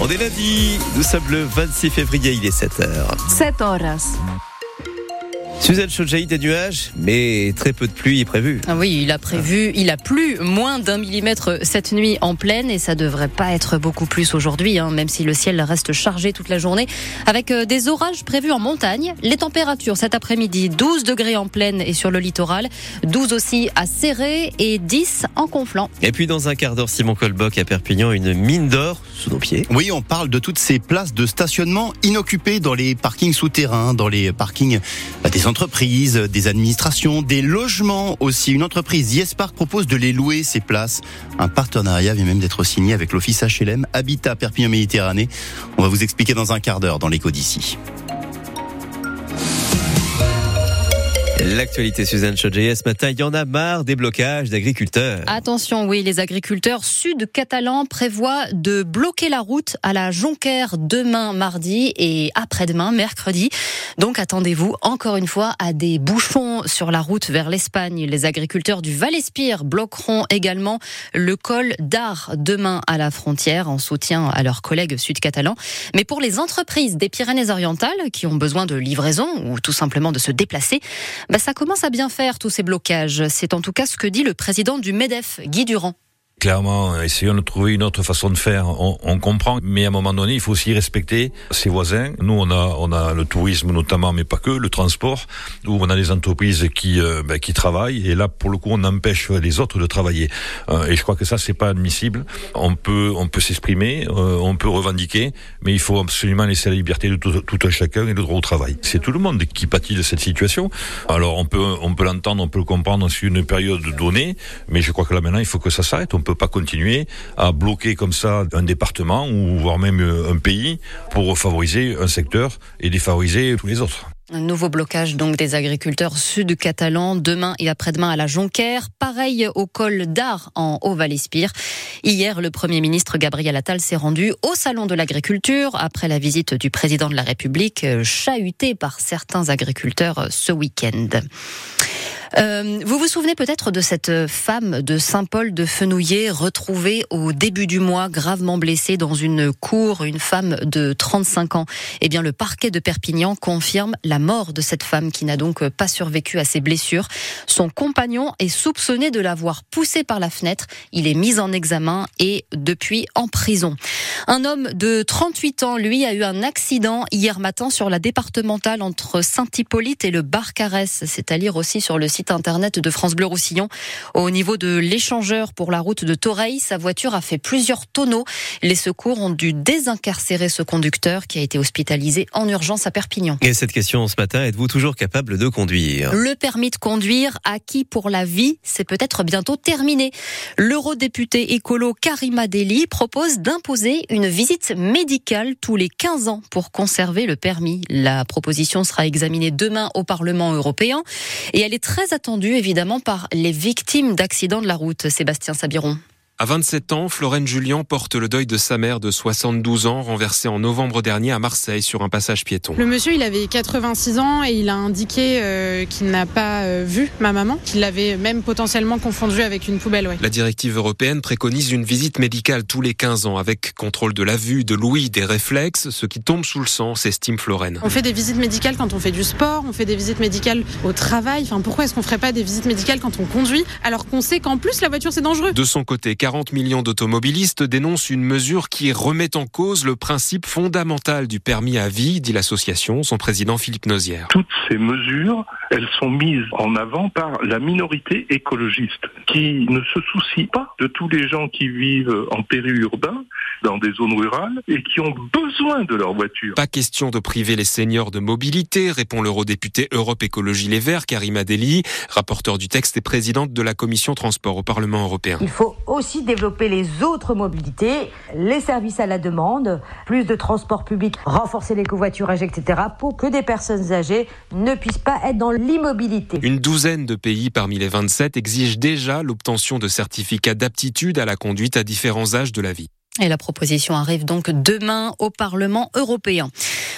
On est lundi, nous sommes le 26 février, il est 7h. 7 horas. Suzanne Chaujaï, des nuages, mais très peu de pluie est prévu. Ah oui, il a prévu, il a plu moins d'un millimètre cette nuit en pleine et ça devrait pas être beaucoup plus aujourd'hui, hein, même si le ciel reste chargé toute la journée, avec euh, des orages prévus en montagne. Les températures cet après-midi, 12 degrés en pleine et sur le littoral, 12 aussi à Serré et 10 en Conflans. Et puis dans un quart d'heure, Simon Colboc à Perpignan, une mine d'or sous nos pieds. Oui, on parle de toutes ces places de stationnement inoccupées dans les parkings souterrains, dans les parkings bah, des entreprises, des administrations, des logements aussi. Une entreprise, YesPark, propose de les louer, ces places. Un partenariat vient même d'être signé avec l'office HLM Habitat Perpignan Méditerranée. On va vous expliquer dans un quart d'heure dans l'écho d'ici. L'actualité Suzanne Chodjé, ce matin, il y en a marre des blocages d'agriculteurs. Attention, oui, les agriculteurs sud-catalans prévoient de bloquer la route à la Jonquère demain mardi et après-demain mercredi. Donc attendez-vous encore une fois à des bouchons sur la route vers l'Espagne. Les agriculteurs du Val-Espire bloqueront également le col d'Ar demain à la frontière en soutien à leurs collègues sud-catalans. Mais pour les entreprises des Pyrénées-Orientales qui ont besoin de livraison ou tout simplement de se déplacer, bah, ça commence à bien faire tous ces blocages. C'est en tout cas ce que dit le président du MEDEF, Guy Durand clairement, essayons de trouver une autre façon de faire. On, on, comprend, mais à un moment donné, il faut aussi respecter ses voisins. Nous, on a, on a le tourisme notamment, mais pas que, le transport, où on a des entreprises qui, euh, ben, qui travaillent, et là, pour le coup, on empêche les autres de travailler. Euh, et je crois que ça, c'est pas admissible. On peut, on peut s'exprimer, euh, on peut revendiquer, mais il faut absolument laisser la liberté de tout, tout un chacun et le droit au travail. C'est tout le monde qui pâtit de cette situation. Alors, on peut, on peut l'entendre, on peut le comprendre sur une période donnée, mais je crois que là maintenant, il faut que ça s'arrête. Pas continuer à bloquer comme ça un département ou voire même un pays pour favoriser un secteur et défavoriser tous les autres. Un nouveau blocage donc des agriculteurs sud-catalans demain et après-demain à la Jonquère. Pareil au col d'Ar en Haut-Val-Espire. Hier, le Premier ministre Gabriel Attal s'est rendu au Salon de l'agriculture après la visite du président de la République, chahuté par certains agriculteurs ce week-end. Euh, vous vous souvenez peut-être de cette femme de Saint-Paul de Fenouillet retrouvée au début du mois gravement blessée dans une cour, une femme de 35 ans. Eh bien, le parquet de Perpignan confirme la mort de cette femme qui n'a donc pas survécu à ses blessures. Son compagnon est soupçonné de l'avoir poussée par la fenêtre. Il est mis en examen et depuis en prison. Un homme de 38 ans, lui, a eu un accident hier matin sur la départementale entre Saint-Hippolyte et le Barcarès. C'est à lire aussi sur le site internet de France Bleu Roussillon. Au niveau de l'échangeur pour la route de Toreil, sa voiture a fait plusieurs tonneaux. Les secours ont dû désincarcérer ce conducteur qui a été hospitalisé en urgence à Perpignan. Et cette question ce matin, êtes-vous toujours capable de conduire? Le permis de conduire acquis pour la vie, c'est peut-être bientôt terminé. L'eurodéputé écolo Karima Deli propose d'imposer une visite médicale tous les 15 ans pour conserver le permis. La proposition sera examinée demain au Parlement européen et elle est très attendu évidemment par les victimes d'accidents de la route. Sébastien Sabiron. À 27 ans, Florène Julien porte le deuil de sa mère de 72 ans, renversée en novembre dernier à Marseille sur un passage piéton. Le monsieur, il avait 86 ans et il a indiqué euh, qu'il n'a pas euh, vu ma maman, qu'il l'avait même potentiellement confondue avec une poubelle. Ouais. La directive européenne préconise une visite médicale tous les 15 ans avec contrôle de la vue, de l'ouïe, des réflexes, ce qui tombe sous le sang, s'estime Florène. On fait des visites médicales quand on fait du sport, on fait des visites médicales au travail. Enfin, pourquoi est-ce qu'on ferait pas des visites médicales quand on conduit alors qu'on sait qu'en plus la voiture c'est dangereux? De son côté, 40 millions d'automobilistes dénoncent une mesure qui remet en cause le principe fondamental du permis à vie, dit l'association, son président Philippe Nozière. Toutes ces mesures, elles sont mises en avant par la minorité écologiste qui ne se soucie pas de tous les gens qui vivent en périurbain, dans des zones rurales et qui ont besoin de leur voiture. Pas question de priver les seniors de mobilité, répond l'eurodéputé Europe Écologie Les Verts, Karima Deli, rapporteur du texte et présidente de la commission transport au Parlement européen. Il faut aussi développer les autres mobilités, les services à la demande, plus de transport public, renforcer les covoiturages, etc., pour que des personnes âgées ne puissent pas être dans l'immobilité. Une douzaine de pays parmi les 27 exigent déjà l'obtention de certificats d'aptitude à la conduite à différents âges de la vie. Et la proposition arrive donc demain au Parlement européen.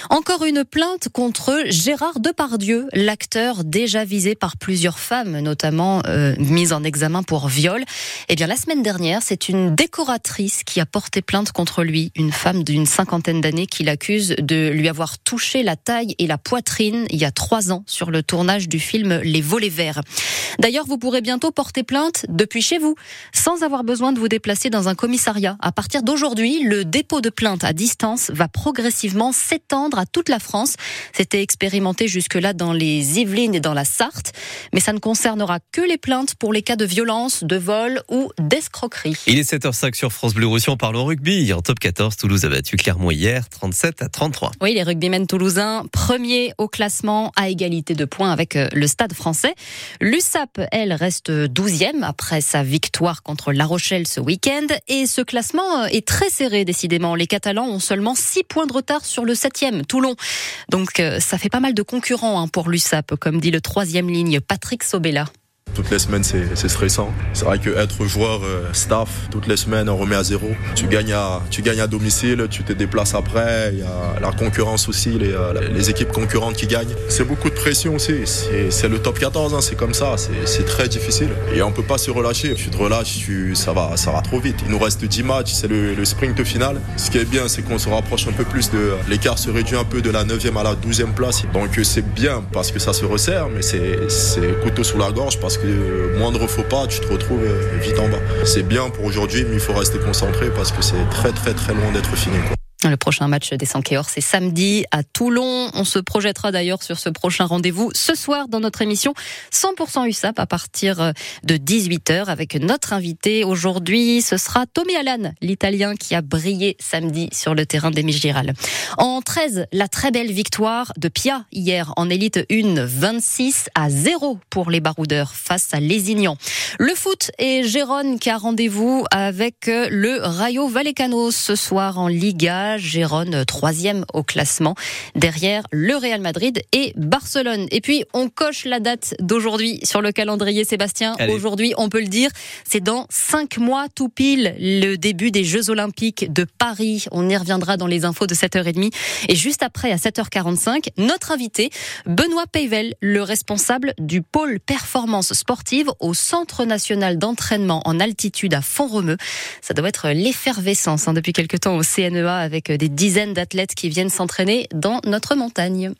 Encore une plainte contre Gérard Depardieu, l'acteur déjà visé par plusieurs femmes, notamment euh, mise en examen pour viol. Eh bien, la semaine dernière, c'est une décoratrice qui a porté plainte contre lui, une femme d'une cinquantaine d'années qui l'accuse de lui avoir touché la taille et la poitrine il y a trois ans sur le tournage du film Les Volets Verts. D'ailleurs, vous pourrez bientôt porter plainte depuis chez vous, sans avoir besoin de vous déplacer dans un commissariat. À partir d'aujourd'hui, le dépôt de plainte à distance va progressivement s'étendre à toute la France. C'était expérimenté jusque-là dans les Yvelines et dans la Sarthe, mais ça ne concernera que les plaintes pour les cas de violence, de vol ou d'escroquerie. Il est 7h05 sur France Bleu Roussillon. On parle au rugby. En top 14, Toulouse a battu Clermont hier, 37 à 33. Oui, les rugbymen toulousains, premiers au classement à égalité de points avec euh, le Stade français. L'USAP, elle, reste 12e après sa victoire contre La Rochelle ce week-end. Et ce classement euh, est très serré, décidément. Les Catalans ont seulement 6 points de retard sur le 7e, Toulon. Donc euh, ça fait pas mal de concurrents hein, pour l'USAP, comme dit le troisième ligne Patrick Sobella. Toutes les semaines, c'est stressant. C'est vrai qu'être joueur euh, staff, toutes les semaines, on remet à zéro. Tu gagnes à, tu gagnes à domicile, tu te déplaces après. Il y a la concurrence aussi, les, euh, les équipes concurrentes qui gagnent. C'est beaucoup de pression aussi. C'est le top 14, hein, c'est comme ça. C'est très difficile. Et on peut pas se relâcher. Tu te relâches, tu, ça, va, ça va trop vite. Il nous reste 10 matchs, c'est le, sprint final. Ce qui est bien, c'est qu'on se rapproche un peu plus de. L'écart se réduit un peu de la 9e à la 12e place. Donc c'est bien parce que ça se resserre, mais c'est couteau sous la gorge parce que moindre faux pas, tu te retrouves euh, vite en bas. C'est bien pour aujourd'hui, mais il faut rester concentré parce que c'est très très très loin d'être fini. Le prochain match des Sankéors, c'est samedi à Toulon. On se projettera d'ailleurs sur ce prochain rendez-vous ce soir dans notre émission 100% USAP à partir de 18h avec notre invité aujourd'hui. Ce sera Tommy Allan, l'Italien qui a brillé samedi sur le terrain des Giral. En 13, la très belle victoire de Pia hier en élite 1, 26 à 0 pour les baroudeurs face à Lézignan. Le foot et Gérone qui a rendez-vous avec le Rayo Vallecano ce soir en Liga. Gérone troisième au classement, derrière le Real Madrid et Barcelone. Et puis on coche la date d'aujourd'hui sur le calendrier, Sébastien. Aujourd'hui, on peut le dire, c'est dans cinq mois tout pile le début des Jeux Olympiques de Paris. On y reviendra dans les infos de 7h30. Et juste après, à 7h45, notre invité, Benoît Peyvel, le responsable du pôle performance sportive au Centre national d'entraînement en altitude à Font-Romeu. Ça doit être l'effervescence hein, depuis quelque temps au CNEA des dizaines d'athlètes qui viennent s'entraîner dans notre montagne.